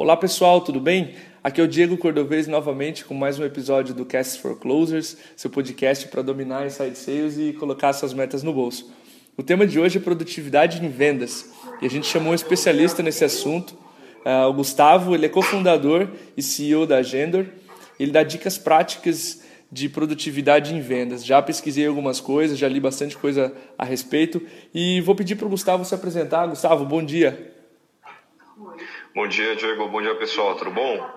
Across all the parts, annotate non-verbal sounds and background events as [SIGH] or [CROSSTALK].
Olá pessoal, tudo bem? Aqui é o Diego Cordovez novamente com mais um episódio do Cast for Closers, seu podcast para dominar inside sales e colocar suas metas no bolso. O tema de hoje é produtividade em vendas e a gente chamou um especialista nesse assunto, uh, o Gustavo, ele é cofundador e CEO da Agendor. Ele dá dicas práticas de produtividade em vendas. Já pesquisei algumas coisas, já li bastante coisa a respeito e vou pedir para o Gustavo se apresentar. Gustavo, bom dia. Bom dia, Diego. Bom dia, pessoal. Tudo bom?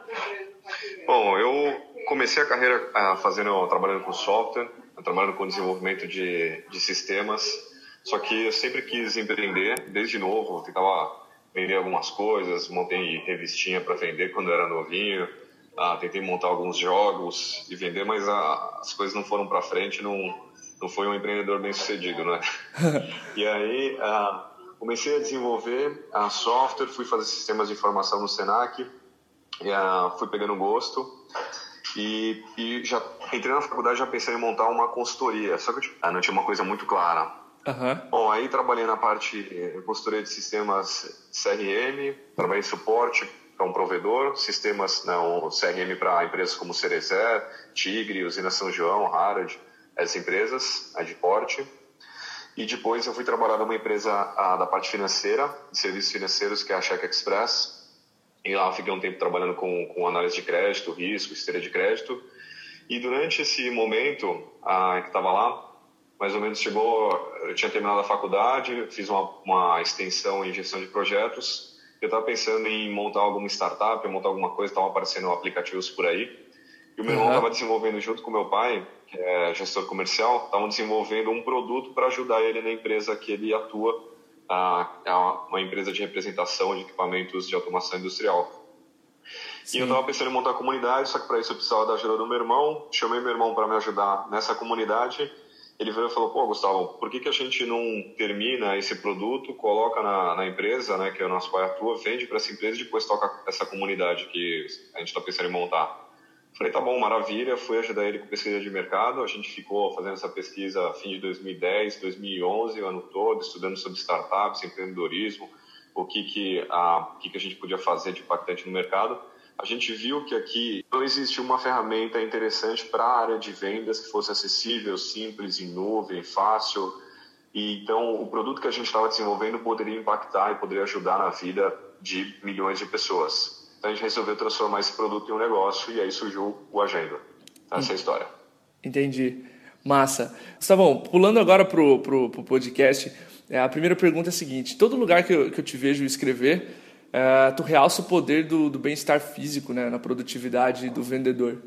Bom, eu comecei a carreira ah, fazendo, trabalhando com software, trabalhando com desenvolvimento de, de sistemas. Só que eu sempre quis empreender, desde novo. Tentava vender algumas coisas, montei revistinha para vender quando eu era novinho. Ah, tentei montar alguns jogos e vender, mas ah, as coisas não foram para frente. Não, não foi um empreendedor bem sucedido, né? [LAUGHS] e aí ah, comecei a desenvolver a software, fui fazer sistemas de informação no Senac, e, uh, fui pegando gosto e, e, já entrei na faculdade já pensei em montar uma consultoria, só que tipo, não tinha uma coisa muito clara. Uhum. Bom, aí trabalhei na parte eh, consultoria de sistemas CRM, trabalhei em suporte para um provedor, sistemas não, CRM para empresas como Cerezer, Tigre, Usina São João, Harald, essas empresas, a de porte. E depois eu fui trabalhar numa empresa a, da parte financeira, de serviços financeiros, que é a Check Express. E lá fiquei um tempo trabalhando com, com análise de crédito, risco, esteira de crédito. E durante esse momento a, que estava lá, mais ou menos chegou, eu tinha terminado a faculdade, fiz uma, uma extensão em gestão de projetos. Eu estava pensando em montar alguma startup, montar alguma coisa, estavam aparecendo aplicativos por aí. E o meu irmão estava desenvolvendo junto com meu pai, que é gestor comercial, estavam desenvolvendo um produto para ajudar ele na empresa que ele atua, é uma empresa de representação de equipamentos de automação industrial. Sim. E eu estava pensando em montar a comunidade, só que para isso eu precisava da ajuda do meu irmão. Chamei meu irmão para me ajudar nessa comunidade. Ele veio e falou: pô, Gustavo, por que, que a gente não termina esse produto, coloca na, na empresa, né, que é o nosso pai atua, vende para essa empresa e depois toca essa comunidade que a gente está pensando em montar? Falei, tá bom, maravilha. Fui ajudar ele com pesquisa de mercado. A gente ficou fazendo essa pesquisa fim de 2010, 2011, o ano todo, estudando sobre startups, empreendedorismo, o que que a, o que que a gente podia fazer de impactante no mercado. A gente viu que aqui não existe uma ferramenta interessante para a área de vendas que fosse acessível, simples, em nuvem, fácil. E então o produto que a gente estava desenvolvendo poderia impactar e poderia ajudar na vida de milhões de pessoas. Então a gente resolveu transformar esse produto em um negócio e aí surgiu o Agenda. Essa é a história. Entendi. Massa. Gustavo, pulando agora pro, pro, pro podcast, é, a primeira pergunta é a seguinte: todo lugar que eu, que eu te vejo escrever, é, tu realça o poder do, do bem-estar físico né, na produtividade do vendedor.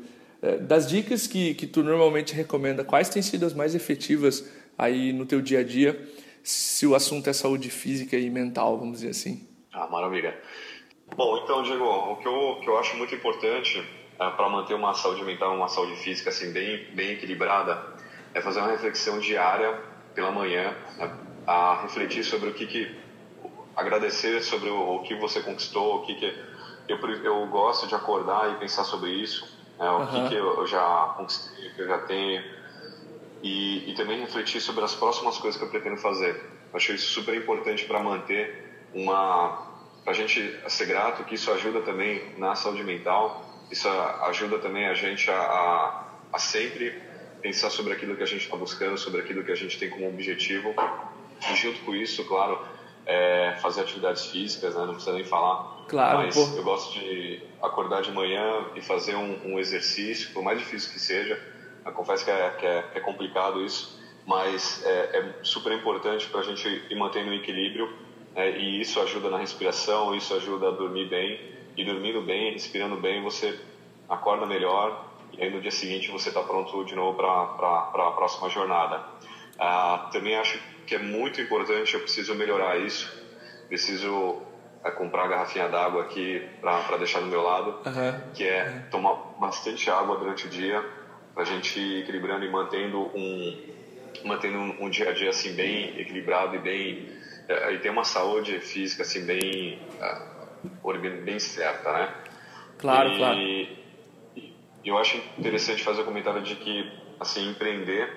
É, das dicas que, que tu normalmente recomenda, quais têm sido as mais efetivas aí no teu dia a dia, se o assunto é saúde física e mental, vamos dizer assim? Ah, maravilha. Bom, então, Diego, o que eu, que eu acho muito importante é, para manter uma saúde mental, uma saúde física assim bem, bem equilibrada, é fazer uma reflexão diária pela manhã, né, a refletir sobre o que, que agradecer sobre o, o, que você conquistou, o que, que eu, eu gosto de acordar e pensar sobre isso, né, o uhum. que, que eu já conquistei, o que eu já tenho, e, e também refletir sobre as próximas coisas que eu pretendo fazer. Eu acho isso super importante para manter uma a gente ser grato, que isso ajuda também na saúde mental, isso ajuda também a gente a, a, a sempre pensar sobre aquilo que a gente está buscando, sobre aquilo que a gente tem como objetivo. E junto com isso, claro, é fazer atividades físicas, né? não precisa nem falar. Claro, mas pô. eu gosto de acordar de manhã e fazer um, um exercício, por mais difícil que seja. Eu confesso que é, que é, é complicado isso, mas é, é super importante para a gente ir mantendo o equilíbrio né? e isso ajuda na respiração, isso ajuda a dormir bem, e dormindo bem, respirando bem, você acorda melhor, e aí no dia seguinte você está pronto de novo para a próxima jornada. Ah, também acho que é muito importante, eu preciso melhorar isso, preciso é, comprar a garrafinha d'água aqui para deixar do meu lado, uhum. que é tomar bastante água durante o dia, para a gente ir equilibrando e mantendo um, mantendo um, um dia a dia assim bem equilibrado e bem e tem uma saúde física assim bem uh, bem certa, né? Claro, e, claro. E eu acho interessante fazer o comentário de que assim empreender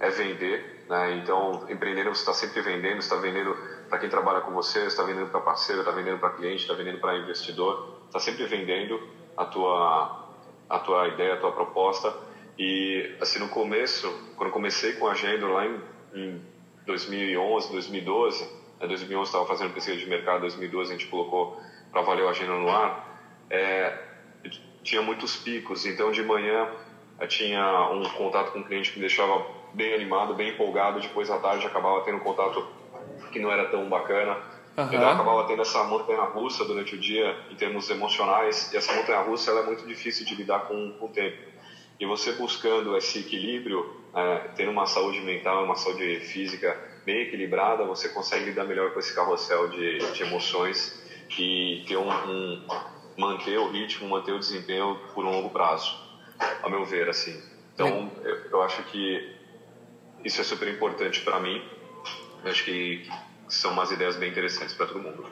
é vender, né? Então empreendendo você está sempre vendendo, está vendendo para quem trabalha com você, está vendendo para parceiro, está vendendo para cliente, está vendendo para investidor, está sempre vendendo a tua, a tua ideia, a tua proposta. E, assim, no começo, quando comecei com a Agenda lá em, em 2011, 2012, em 2011 estava fazendo pesquisa de mercado, em 2012 a gente colocou para valer a Agenda no ar, é, tinha muitos picos. Então, de manhã, eu tinha um contato com um cliente que me deixava bem animado, bem empolgado. Depois, à tarde, acabava tendo um contato que não era tão bacana. Uhum. Então, acabava tendo essa montanha-russa durante o dia, em termos emocionais. E essa montanha-russa é muito difícil de lidar com, com o tempo. E você buscando esse equilíbrio, é, tendo uma saúde mental, uma saúde física bem equilibrada, você consegue lidar melhor com esse carrossel de, de emoções e ter um, um, manter o ritmo, manter o desempenho por um longo prazo, a meu ver, assim. Então, eu, eu acho que isso é super importante para mim. Eu acho que são umas ideias bem interessantes para todo mundo.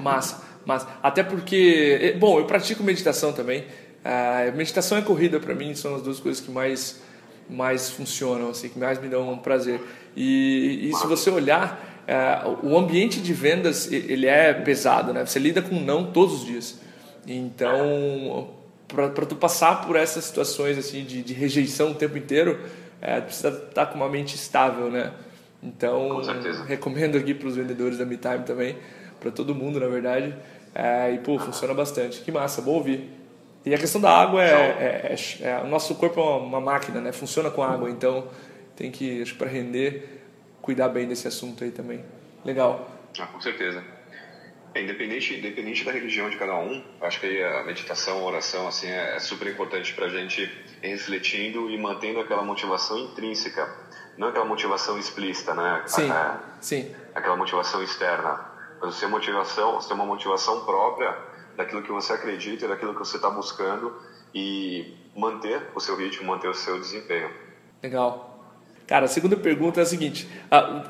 Massa, mas até porque, eh, bom, eu pratico meditação também. A meditação e corrida para mim são as duas coisas que mais mais funcionam, assim, que mais me dão um prazer. E, e se você olhar, é, o ambiente de vendas ele é pesado, né? Você lida com não todos os dias. Então, para tu passar por essas situações assim de, de rejeição o tempo inteiro, é, precisa estar com uma mente estável, né? Então, recomendo aqui para os vendedores da MeTime também, para todo mundo, na verdade. É, e, pô, funciona bastante. Que massa, bom ouvir. E a questão da água é, é, é, é, o nosso corpo é uma máquina, né? Funciona com água, então tem que, acho para render, cuidar bem desse assunto aí também. Legal. Ah, com certeza. É, independente, independente da religião de cada um, acho que a meditação, a oração, assim, é, é super importante para a gente ir refletindo e mantendo aquela motivação intrínseca, não aquela motivação explícita, né? Sim, é, sim. Aquela motivação externa. Mas você, motivação, tem uma motivação própria daquilo que você acredita, daquilo que você está buscando e manter o seu ritmo, manter o seu desempenho. Legal. Cara, a segunda pergunta é a seguinte: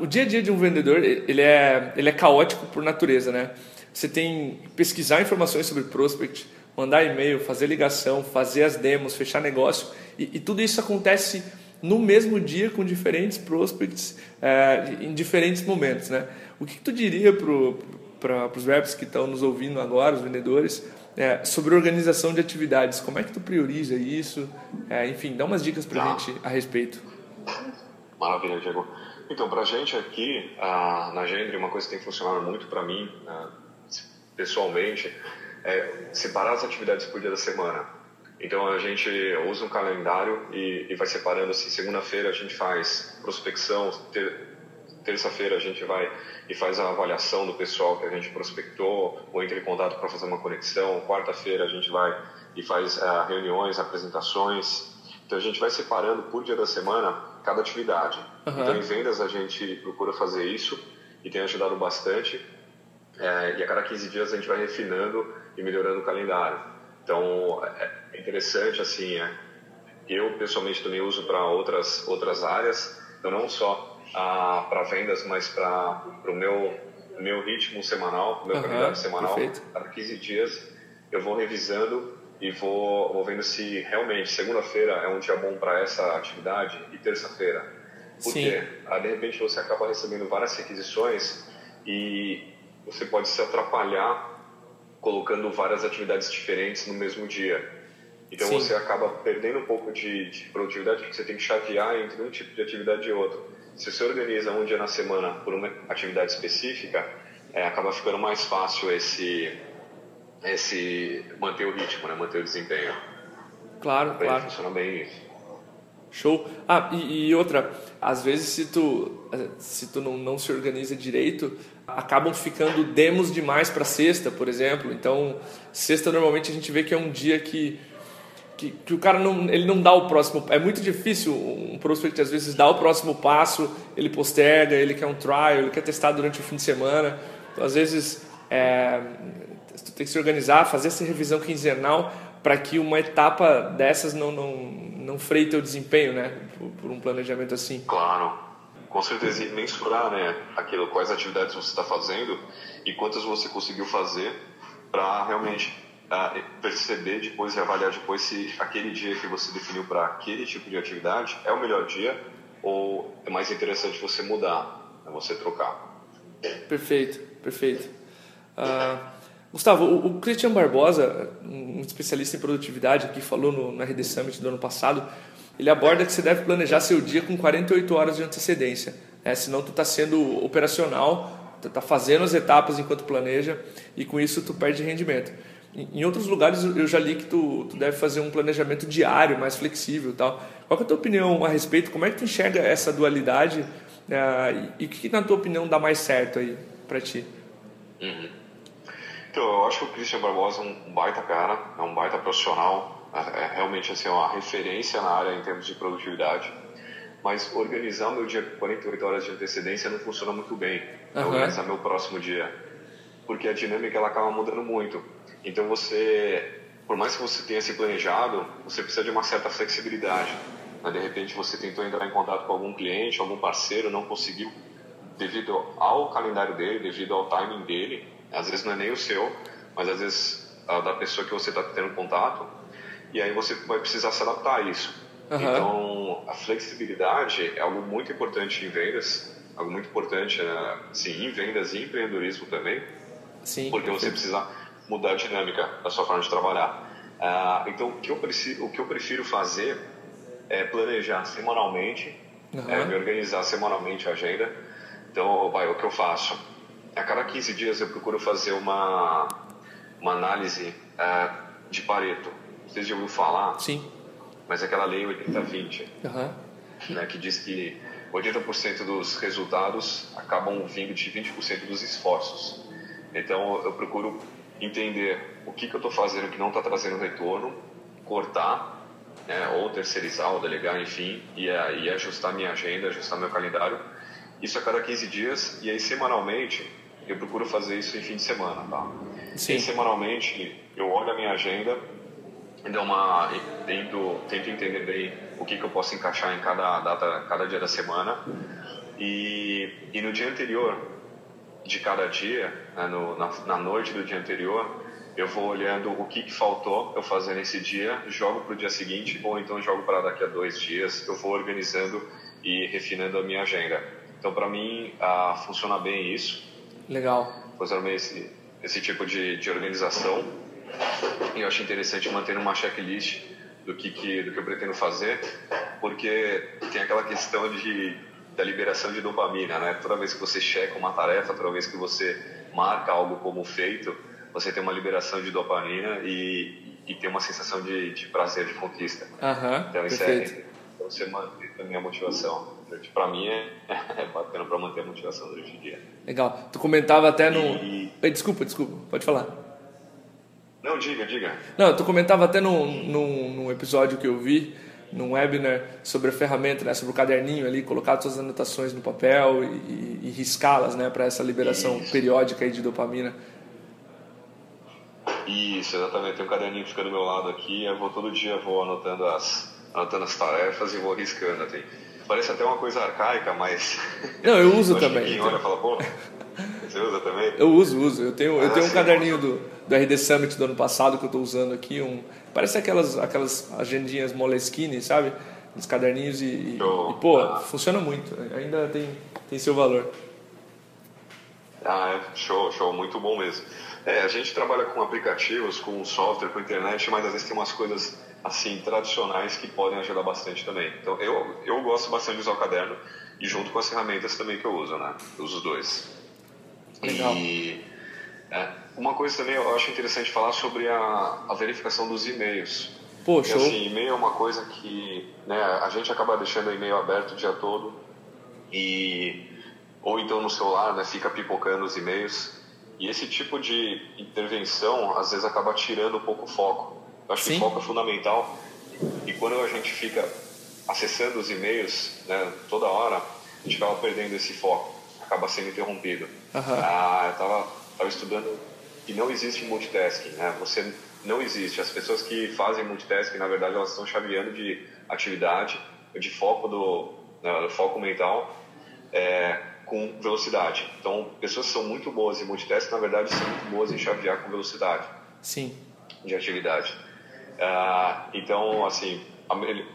o dia a dia de um vendedor ele é, ele é caótico por natureza, né? Você tem que pesquisar informações sobre prospect, mandar e-mail, fazer ligação, fazer as demos, fechar negócio e, e tudo isso acontece no mesmo dia com diferentes prospects é, em diferentes momentos, né? O que, que tu diria para os reps que estão nos ouvindo agora, os vendedores, é, sobre organização de atividades? Como é que tu prioriza isso? É, enfim, dá umas dicas para a gente a respeito. Maravilha, Diego. Então, para a gente aqui ah, na Gendre, uma coisa que tem funcionado muito para mim, ah, pessoalmente, é separar as atividades por dia da semana. Então, a gente usa um calendário e, e vai separando assim, segunda-feira a gente faz prospecção, ter, terça-feira a gente vai e faz a avaliação do pessoal que a gente prospectou ou entra em contato para fazer uma conexão, quarta-feira a gente vai e faz uh, reuniões, apresentações. Então, a gente vai separando por dia da semana cada atividade. Uhum. Então, em vendas, a gente procura fazer isso e tem ajudado bastante. É, e a cada 15 dias a gente vai refinando e melhorando o calendário. Então, é interessante, assim, é, eu pessoalmente também uso para outras, outras áreas, então não só ah, para vendas, mas para o meu, meu ritmo semanal, meu uhum, calendário semanal. Perfeito. Cada 15 dias eu vou revisando e vou, vou vendo se realmente segunda-feira é um dia bom para essa atividade e terça-feira. Porque ah, de repente você acaba recebendo várias requisições e você pode se atrapalhar colocando várias atividades diferentes no mesmo dia. Então Sim. você acaba perdendo um pouco de, de, produtividade porque você tem que chavear entre um tipo de atividade e outro. Se você organiza um dia na semana por uma atividade específica, é, acaba ficando mais fácil esse esse manter o ritmo, né? manter o desempenho. Claro, claro. Funciona bem isso. Show. Ah, e, e, outra, às vezes se tu, se tu não, não se organiza direito, acabam ficando demos demais para sexta, por exemplo. Então, sexta normalmente a gente vê que é um dia que, que, que, o cara não, ele não dá o próximo. É muito difícil um prospect às vezes dar o próximo passo, ele posterga, ele quer um trial, ele quer testar durante o fim de semana. Então, às vezes é, tu tem que se organizar, fazer essa revisão quinzenal para que uma etapa dessas não, não, não freie teu desempenho, né? Por, por, um planejamento assim. Claro, com certeza. Mensurar, né? Aquilo, quais atividades você está fazendo e quantas você conseguiu fazer para realmente uh, perceber depois e avaliar depois se aquele dia que você definiu para aquele tipo de atividade é o melhor dia ou é mais interessante você mudar, né? você trocar. Perfeito, perfeito. Uh, Gustavo, o, o, Christian Barbosa, um especialista em produtividade que falou no, na RD Summit do ano passado, ele aborda que você deve planejar seu dia com 48 horas de antecedência, né? senão tu está sendo operacional, tu está fazendo as etapas enquanto planeja e com isso tu perde rendimento. Em outros lugares eu já li que tu, tu deve fazer um planejamento diário, mais flexível tal. Qual é a tua opinião a respeito? Como é que tu enxerga essa dualidade uh, e o que, na tua opinião dá mais certo aí para ti? Uhum. Então, eu acho que o Christian Barbosa é um baita cara, é um baita profissional, é, é realmente assim, uma referência na área em termos de produtividade. Mas organizar o meu dia com 48 horas de antecedência não funciona muito bem. Uhum. Organizar meu próximo dia. Porque a dinâmica ela acaba mudando muito. Então você, por mais que você tenha se planejado, você precisa de uma certa flexibilidade. Né? De repente você tentou entrar em contato com algum cliente, algum parceiro, não conseguiu devido ao calendário dele, devido ao timing dele. Às vezes não é nem o seu, mas às vezes da pessoa que você está tendo contato. E aí você vai precisar se adaptar a isso. Uhum. Então, a flexibilidade é algo muito importante em vendas, algo muito importante, né? sim, em vendas e empreendedorismo também. Sim. Porque você precisa mudar a dinâmica da sua forma de trabalhar. Uh, então, o que, eu preciso, o que eu prefiro fazer é planejar semanalmente, uhum. é, me organizar semanalmente a agenda. Então, vai, o que eu faço? A cada 15 dias eu procuro fazer uma, uma análise uh, de Pareto. Vocês já ouviram falar? Sim. Mas é aquela lei 80-20, uhum. né, que diz que 80% dos resultados acabam vindo de 20% dos esforços. Então, eu procuro entender o que, que eu estou fazendo que não está trazendo retorno, cortar, né, ou terceirizar, ou delegar, enfim, e, e ajustar minha agenda, ajustar meu calendário. Isso a cada 15 dias, e aí semanalmente eu procuro fazer isso em fim de semana, tá? Sim. E semanalmente eu olho a minha agenda e dou uma, tento, tento entender bem o que, que eu posso encaixar em cada data, cada dia da semana. E, e no dia anterior de cada dia, né, no, na, na, noite do dia anterior, eu vou olhando o que, que faltou eu fazer nesse dia, jogo para o dia seguinte ou então jogo para daqui a dois dias. Eu vou organizando e refinando a minha agenda. Então, para mim, ah, funciona bem isso. Legal. Funciona bem esse, esse tipo de, de organização. E eu acho interessante manter uma checklist do que, que, do que eu pretendo fazer, porque tem aquela questão de da liberação de dopamina, né? Toda vez que você checa uma tarefa, toda vez que você marca algo como feito, você tem uma liberação de dopamina e, e tem uma sensação de, de prazer, de conquista. Uhum, então isso perfeito. é então, você mantém também a motivação. Para mim é, [LAUGHS] é bacana para manter a motivação durante o dia. Legal. Tu comentava até no. E... Desculpa, desculpa. Pode falar. Não, diga, diga. Não, tu comentava até no, no, no episódio que eu vi num webinar sobre a ferramenta, né, sobre o caderninho ali, colocar suas anotações no papel e, e riscá-las né, para essa liberação Isso. periódica aí de dopamina. Isso, exatamente. Tem um caderninho que fica do meu lado aqui, eu vou todo dia vou anotando as, anotando as tarefas e vou riscando. Assim. Parece até uma coisa arcaica, mas. Não, eu uso [LAUGHS] também. Quem olha fala, pô, você usa também? Eu uso, uso. Eu tenho, ah, eu tenho um caderninho do, do RD Summit do ano passado que eu estou usando aqui, um Parece aquelas, aquelas agendinhas Moleskine, sabe? Os caderninhos e, e, e, pô, funciona muito. Ainda tem, tem seu valor. Ah, é. Show, show. Muito bom mesmo. É, a gente trabalha com aplicativos, com software, com internet, mas às vezes tem umas coisas assim tradicionais que podem ajudar bastante também. Então eu, eu gosto bastante de usar o caderno e junto com as ferramentas também que eu uso, né? Eu uso os dois. Legal. E é, uma coisa também eu acho interessante falar sobre a, a verificação dos e-mails. Poxa. Assim, e-mail é uma coisa que né, a gente acaba deixando o e-mail aberto o dia todo e ou então no celular, né, fica pipocando os e-mails. E esse tipo de intervenção às vezes acaba tirando um pouco o foco. Eu acho Sim. que o foco é fundamental. E quando a gente fica acessando os e-mails né, toda hora, a gente acaba perdendo esse foco, acaba sendo interrompido. Uhum. Ah, eu tava estava estudando que não existe multitasking, né? Você não existe. As pessoas que fazem multitasking, na verdade, elas estão chaveando de atividade, de foco do, né, foco mental é, com velocidade. Então, pessoas que são muito boas em multitasking, na verdade, são muito boas em chavear com velocidade. Sim. De atividade. Uh, então, assim,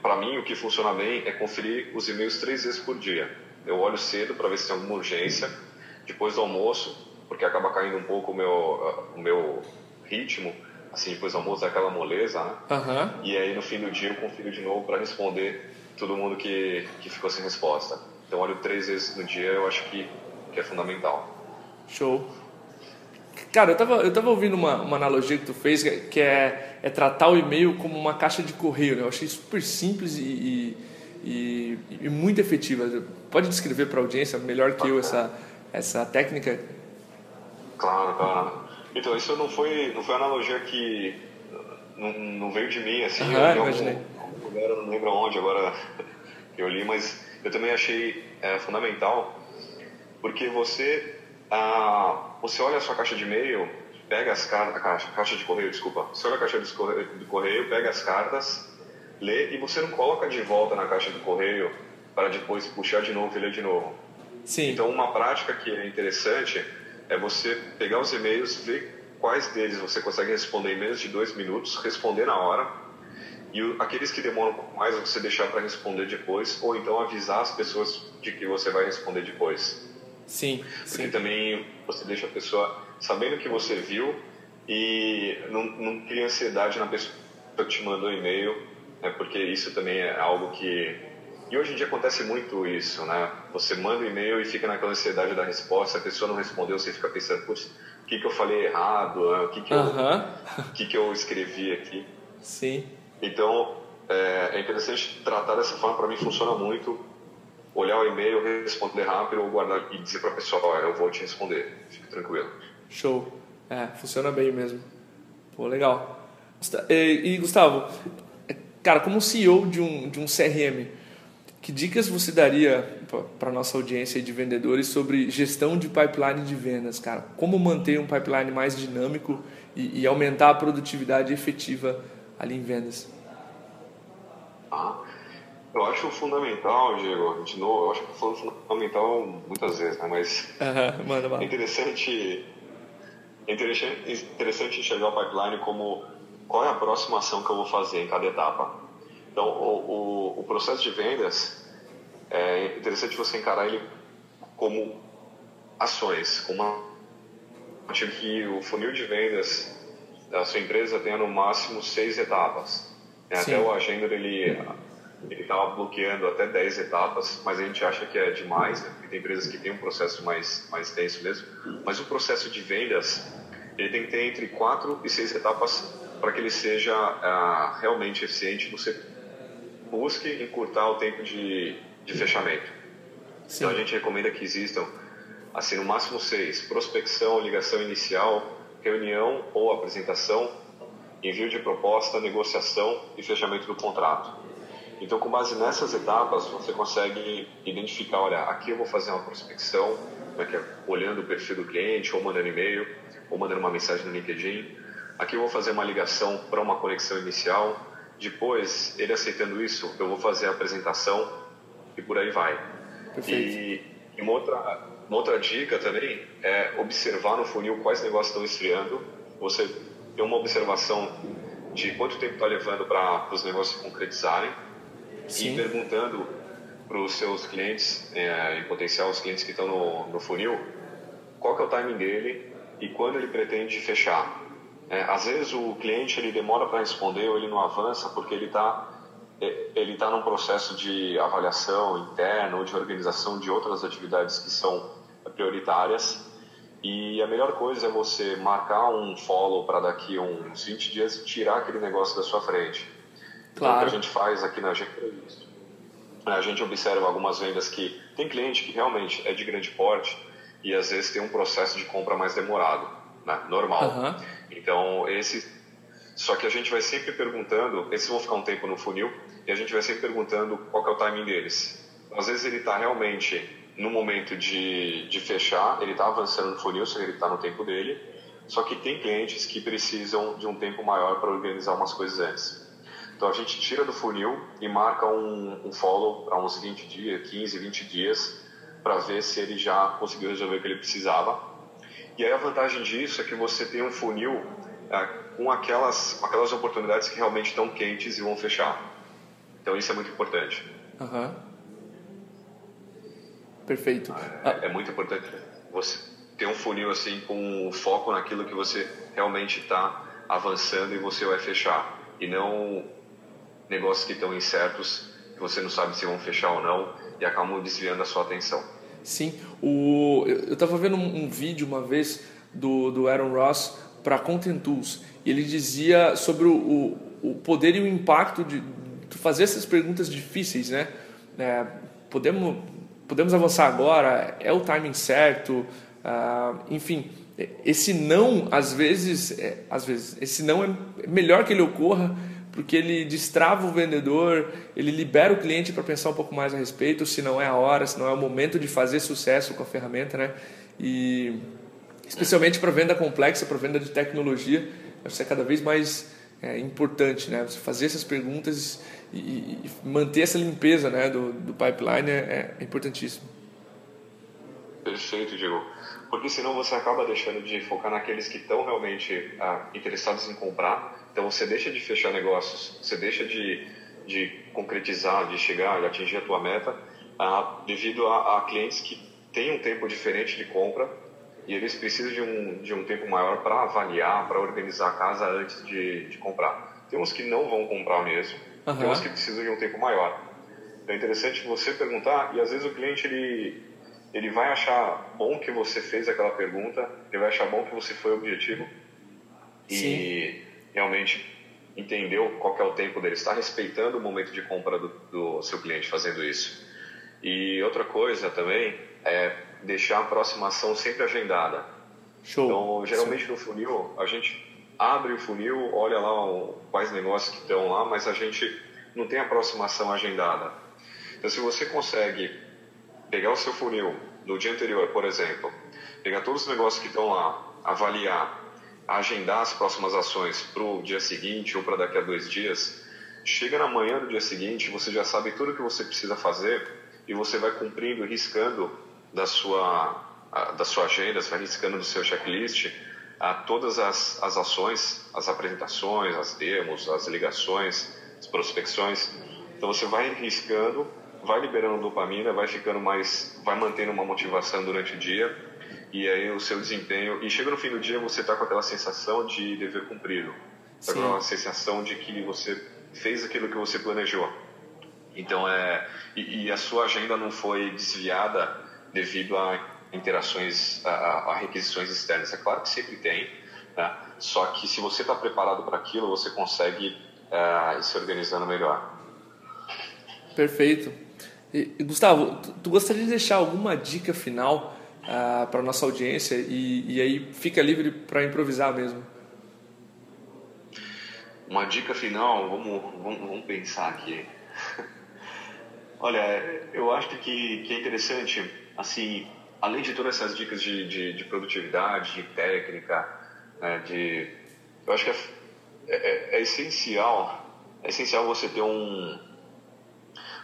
para mim, o que funciona bem é conferir os e-mails três vezes por dia. Eu olho cedo para ver se tem alguma urgência depois do almoço, porque acaba caindo um pouco o meu, o meu ritmo, assim, depois do almoço, aquela moleza, né? Uhum. E aí no fim do dia eu confiro de novo para responder todo mundo que, que ficou sem resposta. Então olho três vezes no dia, eu acho que, que é fundamental. Show. Cara, eu tava, eu tava ouvindo uma, uma analogia que tu fez, que é, é tratar o e-mail como uma caixa de correio. Né? Eu achei super simples e, e, e muito efetiva. Pode descrever para a audiência melhor que eu essa, essa técnica? Claro, claro. Então, isso não foi, não foi analogia que não, não veio de mim, assim. Uhum, eu imaginei. Algum lugar, eu não lembro onde agora [LAUGHS] que eu li, mas eu também achei é, fundamental, porque você ah, você olha a sua caixa de e-mail, pega as cartas, a caixa, caixa de correio, desculpa, você olha a caixa de correio, de correio, pega as cartas, lê e você não coloca de volta na caixa do correio para depois puxar de novo e ler de novo. Sim. Então, uma prática que é interessante é você pegar os e-mails, ver quais deles você consegue responder em menos de dois minutos, responder na hora, e aqueles que demoram um pouco mais você deixar para responder depois, ou então avisar as pessoas de que você vai responder depois. Sim. Porque sim. também você deixa a pessoa sabendo que você viu e não, não cria ansiedade na pessoa que te mandou e-mail, né? porque isso também é algo que. E hoje em dia acontece muito isso, né? Você manda um e-mail e fica naquela ansiedade da resposta, a pessoa não respondeu, você fica pensando, putz, o que, que eu falei errado? O que, que, eu, o que, que eu escrevi aqui? Sim. Então, é, é interessante tratar dessa forma, para mim funciona muito olhar o e-mail, responder rápido ou guardar e dizer para a pessoa, eu vou te responder, fique tranquilo. Show. É, funciona bem mesmo. Pô, legal. E, Gustavo, cara, como CEO de um, de um CRM, que dicas você daria para nossa audiência de vendedores sobre gestão de pipeline de vendas, cara? Como manter um pipeline mais dinâmico e, e aumentar a produtividade efetiva ali em vendas? Ah, eu acho fundamental, Diego, de novo, eu acho que eu falo fundamental muitas vezes, né? mas uhum, manda, manda. é interessante, é interessante, interessante enxergar o pipeline como qual é a próxima ação que eu vou fazer em cada etapa. Então, o, o, o processo de vendas, é interessante você encarar ele como ações, como uma, que o funil de vendas da sua empresa tenha no máximo seis etapas. Até o agenda ele ele estava bloqueando até 10 etapas, mas a gente acha que é demais, né? porque tem empresas que têm um processo mais, mais denso mesmo. Mas o processo de vendas, ele tem que ter entre 4 e 6 etapas para que ele seja ah, realmente eficiente. Você busque encurtar o tempo de, de fechamento. Sim. Então a gente recomenda que existam, assim, no máximo 6, prospecção, ligação inicial, reunião ou apresentação, envio de proposta, negociação e fechamento do contrato. Então, com base nessas etapas, você consegue identificar, olha, aqui eu vou fazer uma prospecção, né, é olhando o perfil do cliente, ou mandando e-mail, ou mandando uma mensagem no LinkedIn. Aqui eu vou fazer uma ligação para uma conexão inicial. Depois, ele aceitando isso, eu vou fazer a apresentação e por aí vai. E, e uma, outra, uma outra dica também é observar no funil quais negócios estão esfriando. Você tem uma observação de quanto tempo está levando para os negócios se concretizarem Sim. e perguntando para os seus clientes, é, em potencial os clientes que estão no, no funil, qual que é o timing dele e quando ele pretende fechar. É, às vezes o cliente ele demora para responder ou ele não avança porque ele está é, ele está num processo de avaliação interna ou de organização de outras atividades que são prioritárias e a melhor coisa é você marcar um follow para daqui uns 20 dias e tirar aquele negócio da sua frente. Claro. Então, o que a gente faz aqui na agência é isso. A gente observa algumas vendas que tem cliente que realmente é de grande porte e às vezes tem um processo de compra mais demorado, né? normal. Uhum. Então, esse. Só que a gente vai sempre perguntando, esses vão ficar um tempo no funil, e a gente vai sempre perguntando qual é o timing deles. Às vezes ele está realmente no momento de, de fechar, ele está avançando no funil, se ele está no tempo dele, só que tem clientes que precisam de um tempo maior para organizar umas coisas antes. Então a gente tira do funil e marca um, um follow para uns 20 dias, 15, 20 dias, para ver se ele já conseguiu resolver o que ele precisava. E aí a vantagem disso é que você tem um funil é, com aquelas, aquelas oportunidades que realmente estão quentes e vão fechar. Então isso é muito importante. Uhum. Perfeito. É, é muito importante você ter um funil assim com foco naquilo que você realmente está avançando e você vai fechar e não negócios que estão incertos que você não sabe se vão fechar ou não e acabam desviando a sua atenção. Sim, o, eu estava vendo um, um, vídeo uma vez do, do Aaron Ross para Content Tools e ele dizia sobre o, o, o poder e o impacto de, de, fazer essas perguntas difíceis, né? É, podemos, podemos avançar agora? É o timing certo? Ah, enfim, esse não, às vezes, é, às vezes, esse não é melhor que ele ocorra porque ele destrava o vendedor, ele libera o cliente para pensar um pouco mais a respeito, se não é a hora, se não é o momento de fazer sucesso com a ferramenta, né? E especialmente para venda complexa, para venda de tecnologia, vai ser cada vez mais é, importante, né? Você fazer essas perguntas e, e manter essa limpeza, né, do, do pipeline é, é importantíssimo. Perfeito, Diego. Porque senão você acaba deixando de focar naqueles que estão realmente ah, interessados em comprar então você deixa de fechar negócios, você deixa de, de concretizar, de chegar, de atingir a tua meta, ah, devido a, a, clientes que têm um tempo diferente de compra e eles precisam de um, de um tempo maior para avaliar, para organizar a casa antes de, de comprar. Tem uns que não vão comprar mesmo, uhum. tem uns que precisam de um tempo maior. Então é interessante você perguntar e às vezes o cliente ele, ele vai achar bom que você fez aquela pergunta, ele vai achar bom que você foi objetivo e realmente entendeu qual é o tempo dele, está respeitando o momento de compra do, do seu cliente fazendo isso. E outra coisa também é deixar a aproximação sempre agendada. Show. Então, geralmente Sim. no funil, a gente abre o funil, olha lá o, quais negócios que estão lá, mas a gente não tem aproximação agendada. Então, se você consegue pegar o seu funil no dia anterior, por exemplo, pegar todos os negócios que estão lá, avaliar, agendar as próximas ações para o dia seguinte ou para daqui a dois dias, chega na manhã do dia seguinte, você já sabe tudo o que você precisa fazer e você vai cumprindo, riscando da sua, da sua agenda, você vai riscando do seu checklist a todas as, as ações, as apresentações, as demos, as ligações, as prospecções. Então você vai riscando, vai liberando dopamina, vai ficando mais, vai mantendo uma motivação durante o dia e aí o seu desempenho e chega no fim do dia você está com aquela sensação de dever cumprido, tá com aquela sensação de que você fez aquilo que você planejou. Então é e, e a sua agenda não foi desviada devido a interações, a, a requisições externas. É claro que sempre tem, né? só que se você está preparado para aquilo, você consegue uh, ir se organizando melhor. Perfeito. E, Gustavo, tu, tu gostaria de deixar alguma dica final uh, ah, para nossa audiência e, e aí fica livre para improvisar mesmo. Uma dica final, vamos, vamos, vamos pensar aqui. [LAUGHS] Olha, eu acho que, que é interessante, assim, além de todas essas dicas de, de, de produtividade, de técnica, né, de, eu acho que é, é, é, essencial, é essencial você ter um,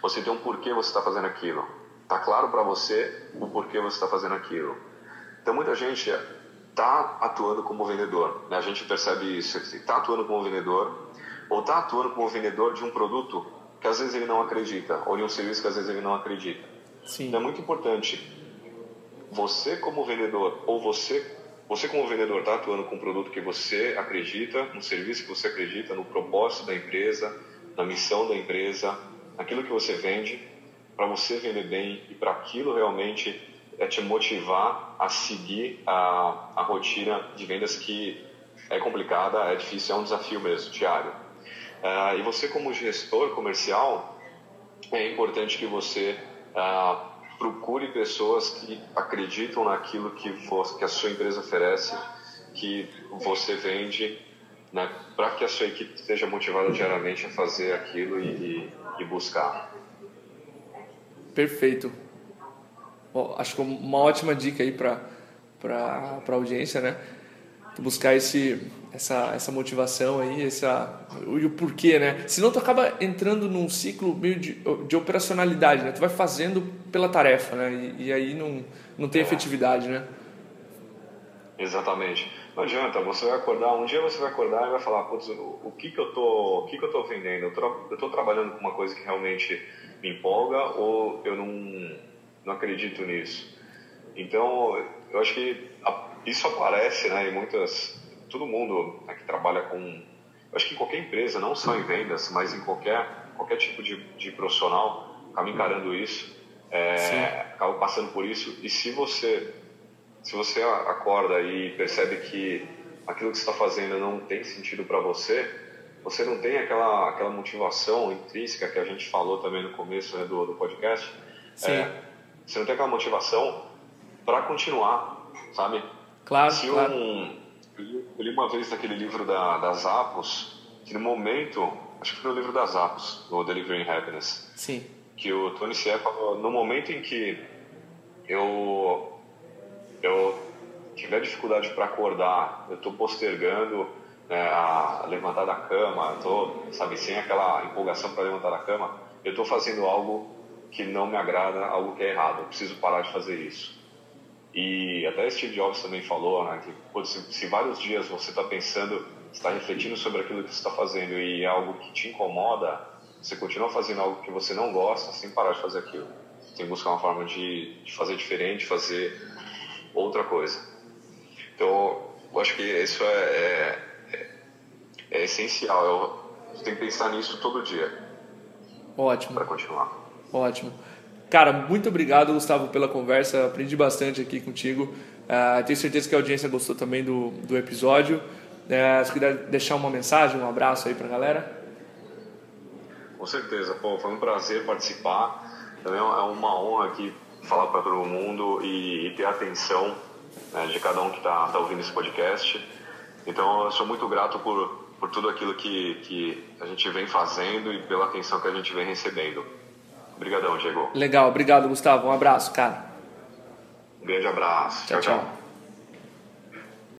você ter um porquê você está fazendo aquilo. Está claro para você o porquê você está fazendo aquilo. Então, muita gente está atuando como vendedor. Né? A gente percebe isso. Está atuando como vendedor ou está atuando como vendedor de um produto que às vezes ele não acredita ou de um serviço que às vezes ele não acredita. Sim. Então, é muito importante você como vendedor ou você você como vendedor está atuando com um produto que você acredita, um serviço que você acredita, no propósito da empresa, na missão da empresa, naquilo que você vende para você vender bem e para aquilo realmente é te motivar a seguir a, a rotina de vendas que é complicada, é difícil, é um desafio mesmo, diário. Uh, e você como gestor comercial, é importante que você uh, procure pessoas que acreditam naquilo que, você, que a sua empresa oferece, que você vende, para que a sua equipe esteja motivada diariamente a fazer aquilo e, e, e buscar. Perfeito. Bom, acho que uma ótima dica aí para a audiência, né? buscar esse, essa, essa motivação aí, essa, e o porquê, né? Senão tu acaba entrando num ciclo meio de, de operacionalidade, né? Tu vai fazendo pela tarefa, né? E, e aí não, não tem é. efetividade, né? Exatamente. Não adianta, você vai acordar, um dia você vai acordar e vai falar, putz, o, que que eu tô, o que que eu tô vendendo? Eu tô, eu tô trabalhando com uma coisa que realmente me empolga ou eu não, não acredito nisso. Então, eu acho que isso aparece né, em muitas. Todo mundo né, que trabalha com. Eu acho que em qualquer empresa, não só em vendas, mas em qualquer, qualquer tipo de, de profissional, acaba encarando isso, é, acaba passando por isso. E se você, se você acorda e percebe que aquilo que você está fazendo não tem sentido para você, você não tem aquela, aquela motivação intrínseca que a gente falou também no começo né, do, do podcast. É, você não tem aquela motivação para continuar, sabe? Claro, Se claro. Um, eu li uma vez naquele livro da, das Apos, que no momento, acho que foi no livro das Apos, no Delivering Happiness, Sim. que o Tony falou, no momento em que eu, eu tiver dificuldade para acordar, eu estou postergando né, a levantar da cama, estou, sabe, sem aquela empolgação para levantar da cama, eu estou fazendo algo que não me agrada, algo que é errado, eu preciso parar de fazer isso. E até Steve Jobs também falou né, que se, se, vários dias você está pensando, está refletindo sobre aquilo que você está fazendo e é algo que te incomoda, você continua fazendo algo que você não gosta sem parar de fazer aquilo. Tem que buscar uma forma de, de fazer diferente, fazer outra coisa. Então, eu acho que isso é, é, é, é essencial. Eu, você tem que pensar nisso todo dia. Ótimo. Para continuar. Ótimo. Cara, muito obrigado, Gustavo, pela conversa. Aprendi bastante aqui contigo. Uh, tenho certeza que a audiência gostou também do, do episódio. Uh, se quiser deixar uma mensagem, um abraço aí para a galera. Com certeza. Pô, foi um prazer participar. Também é uma honra aqui falar para todo mundo e, e ter a atenção né, de cada um que está tá ouvindo esse podcast. Então, eu sou muito grato por, por tudo aquilo que, que a gente vem fazendo e pela atenção que a gente vem recebendo. Obrigadão, Diego. Legal, obrigado, Gustavo. Um abraço, cara. Um grande abraço. tchau. tchau. tchau.